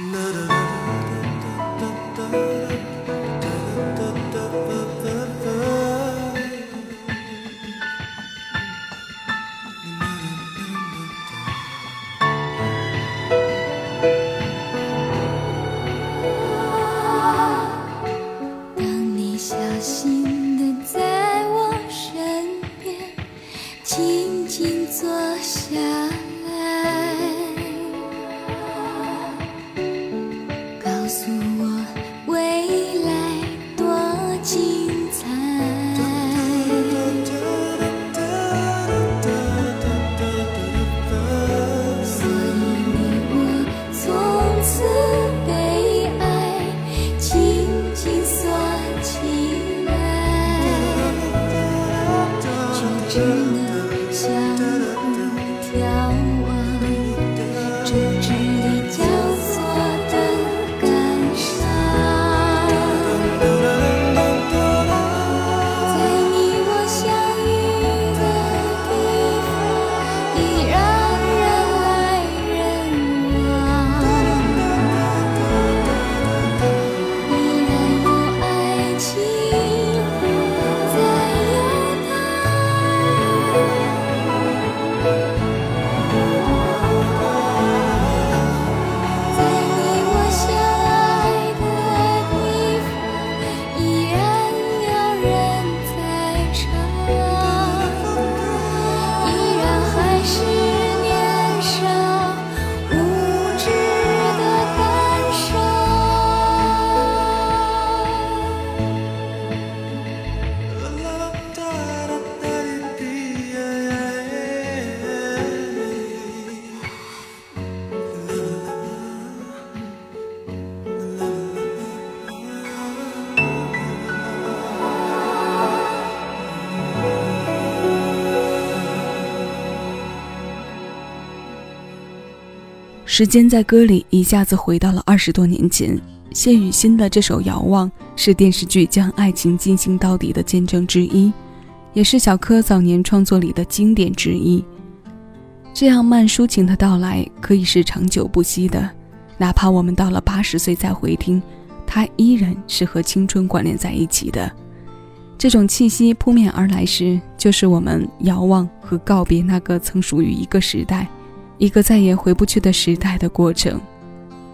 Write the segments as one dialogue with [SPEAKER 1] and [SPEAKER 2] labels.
[SPEAKER 1] 当
[SPEAKER 2] 时间在歌里一下子回到了二十多年前。谢雨欣的这首《遥望》是电视剧将爱情进行到底的见证之一，也是小柯早年创作里的经典之一。这样慢抒情的到来，可以是长久不息的，哪怕我们到了八十岁再回听，它依然是和青春关联在一起的。这种气息扑面而来时，就是我们遥望和告别那个曾属于一个时代。一个再也回不去的时代的过程，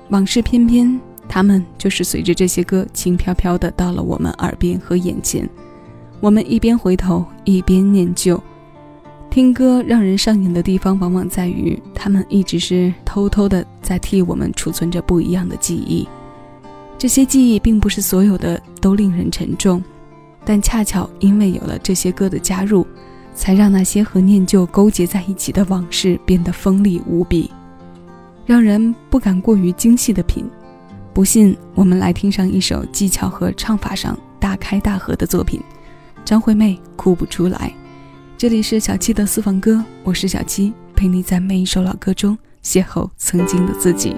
[SPEAKER 2] 往事翩翩，他们就是随着这些歌轻飘飘的到了我们耳边和眼前。我们一边回头，一边念旧。听歌让人上瘾的地方，往往在于他们一直是偷偷的在替我们储存着不一样的记忆。这些记忆并不是所有的都令人沉重，但恰巧因为有了这些歌的加入。才让那些和念旧勾结在一起的往事变得锋利无比，让人不敢过于精细的品。不信，我们来听上一首技巧和唱法上大开大合的作品。张惠妹哭不出来。这里是小七的私房歌，我是小七，陪你在每一首老歌中邂逅曾经的自己。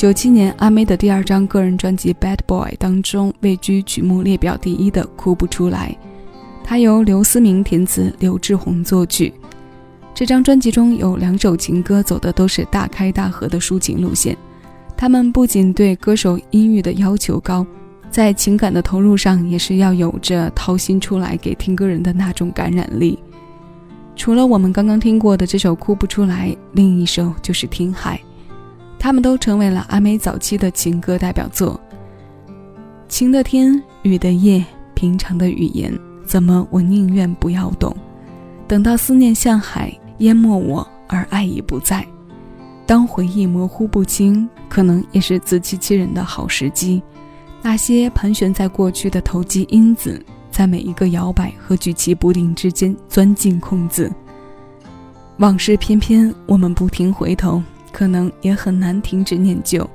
[SPEAKER 2] 九七年，阿妹的第二张个人专辑《Bad Boy》当中位居曲目列表第一的《哭不出来》，它由刘思明填词，刘志宏作曲。这张专辑中有两首情歌，走的都是大开大合的抒情路线。他们不仅对歌手音域的要求高，在情感的投入上也是要有着掏心出来给听歌人的那种感染力。除了我们刚刚听过的这首《哭不出来》，另一首就是《听海》。他们都成为了阿妹早期的情歌代表作。晴的天，雨的夜，平常的语言，怎么我宁愿不要懂？等到思念像海淹没我，而爱已不在。当回忆模糊不清，可能也是自欺欺人的好时机。那些盘旋在过去的投机因子，在每一个摇摆和举棋不定之间钻进空子。往事翩翩，我们不停回头，可能也很难停止念旧，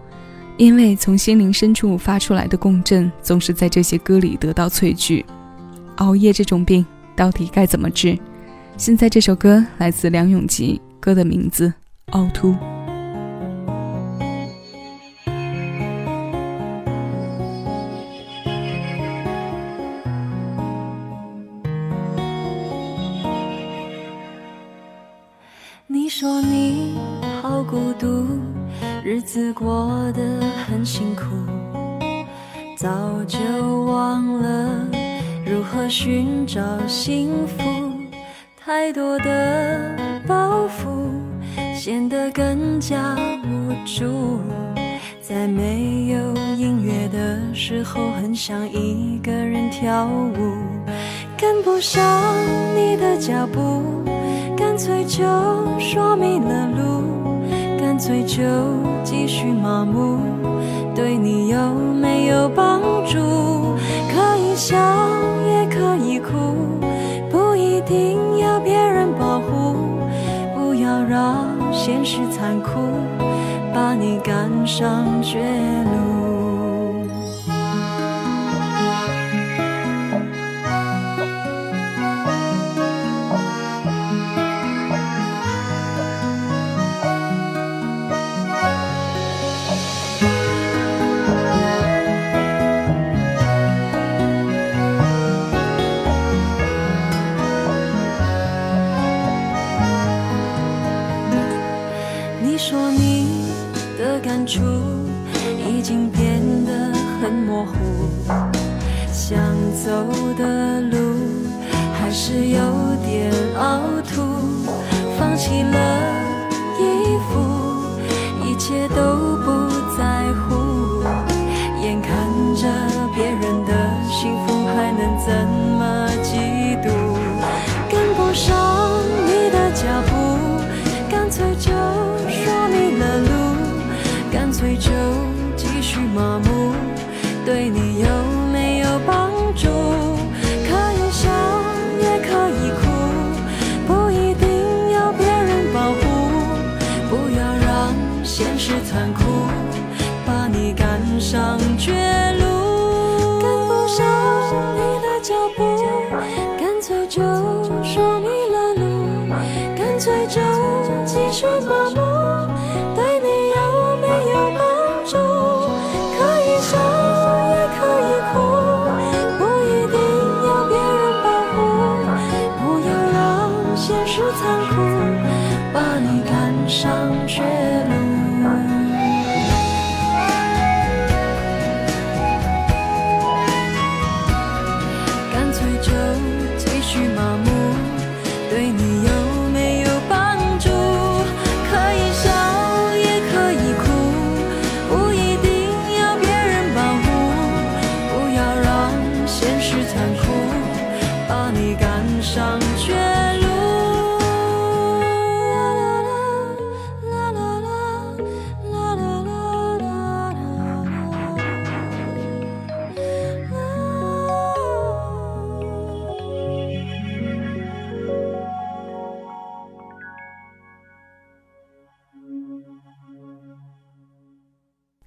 [SPEAKER 2] 因为从心灵深处发出来的共振，总是在这些歌里得到萃取。熬夜这种病到底该怎么治？现在这首歌来自梁咏琪，歌的名字《凹凸》。
[SPEAKER 1] 过得很辛苦，早就忘了如何寻找幸福。太多的包袱显得更加无助，在没有音乐的时候，很想一个人跳舞，跟不上你的脚步。干脆就说迷了路，醉酒继续麻木，对你有没有帮助？可以笑也可以哭，不一定要别人保护，不要让现实残酷把你赶上绝路。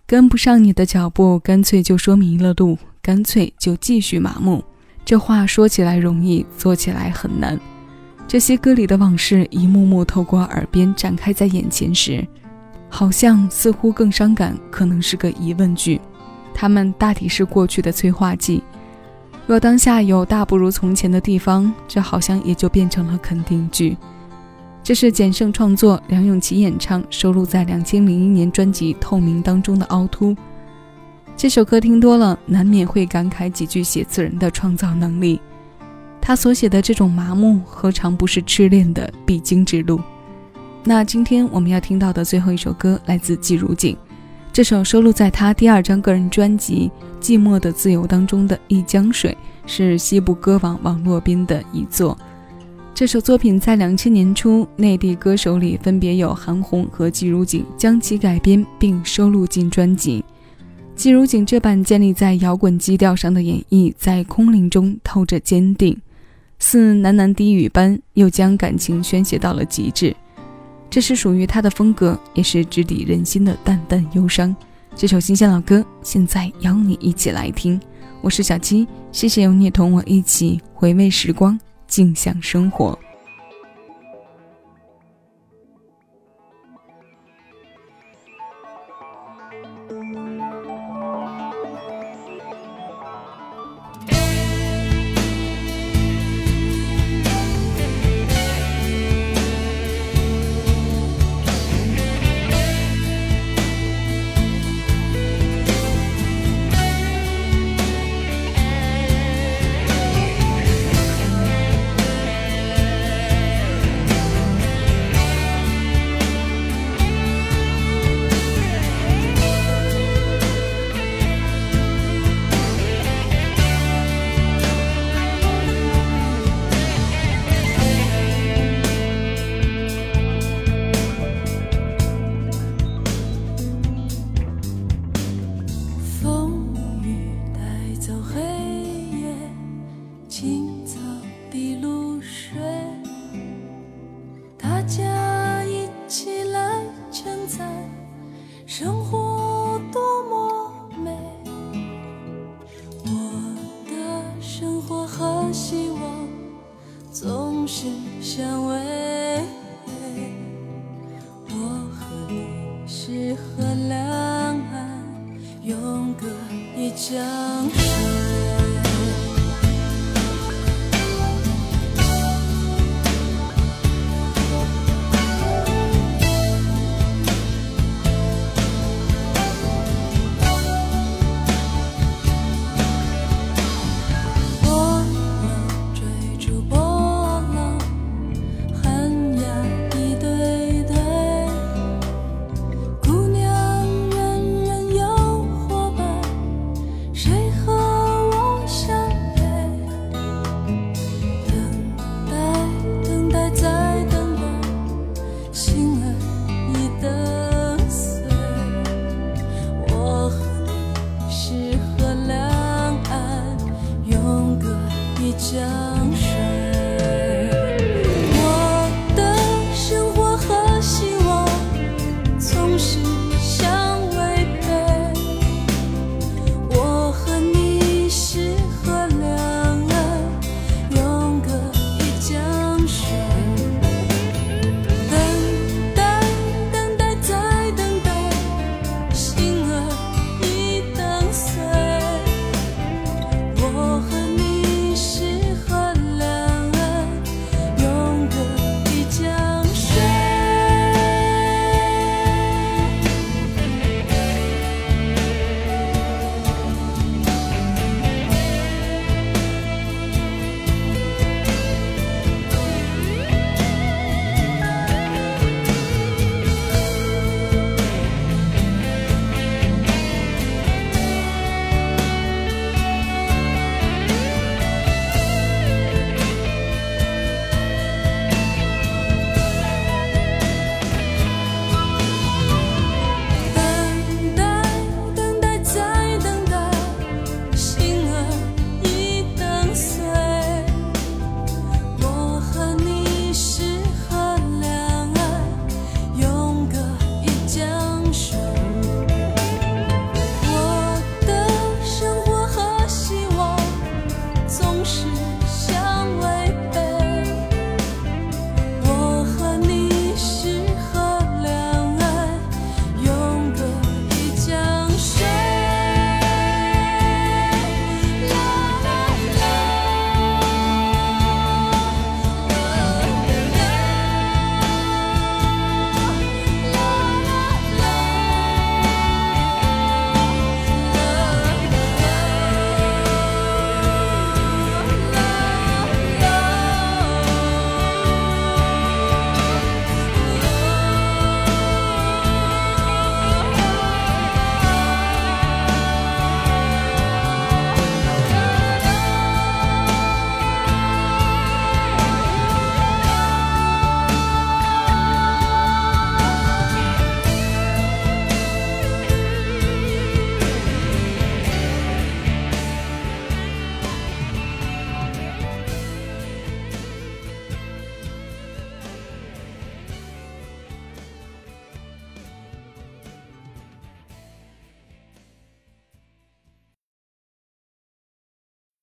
[SPEAKER 1] 跟不上你的脚步，干脆就说迷了路，干脆就继续麻木。
[SPEAKER 2] 这话说起来容易，做起来很难。这些歌里的往事一幕幕透过耳边展开在眼前时，好像似乎更伤感，可能是个疑问句。它们大抵是过去的催化剂。若当下有大不如从前的地方，这好像也就变成了肯定句。这是简胜创作，梁咏琪演唱，收录在两千零一年专辑《透明》当中的《凹凸》。这首歌听多了，难免会感慨几句写词人的创造能力。他所写的这种麻木，何尝不是痴恋的必经之路？那今天我们要听到的最后一首歌，来自季如锦，这首收录在他第二张个人专辑《寂寞的自由》当中的《一江水》，是西部歌王网络边的一作。这首作品在两千年初，内地歌手里分别有韩红和季如锦将其改编并收录进专辑。季如锦这版建立在摇滚基调上的演绎，在空灵中透着坚定，似喃喃低语般，又将感情宣泄到了极致。
[SPEAKER 1] 这是属于他的风格，也是直抵人心的淡淡忧伤。这首新鲜老歌，现在邀你一起来听。我是小七，谢谢有你同我一起回味时光，静享生活。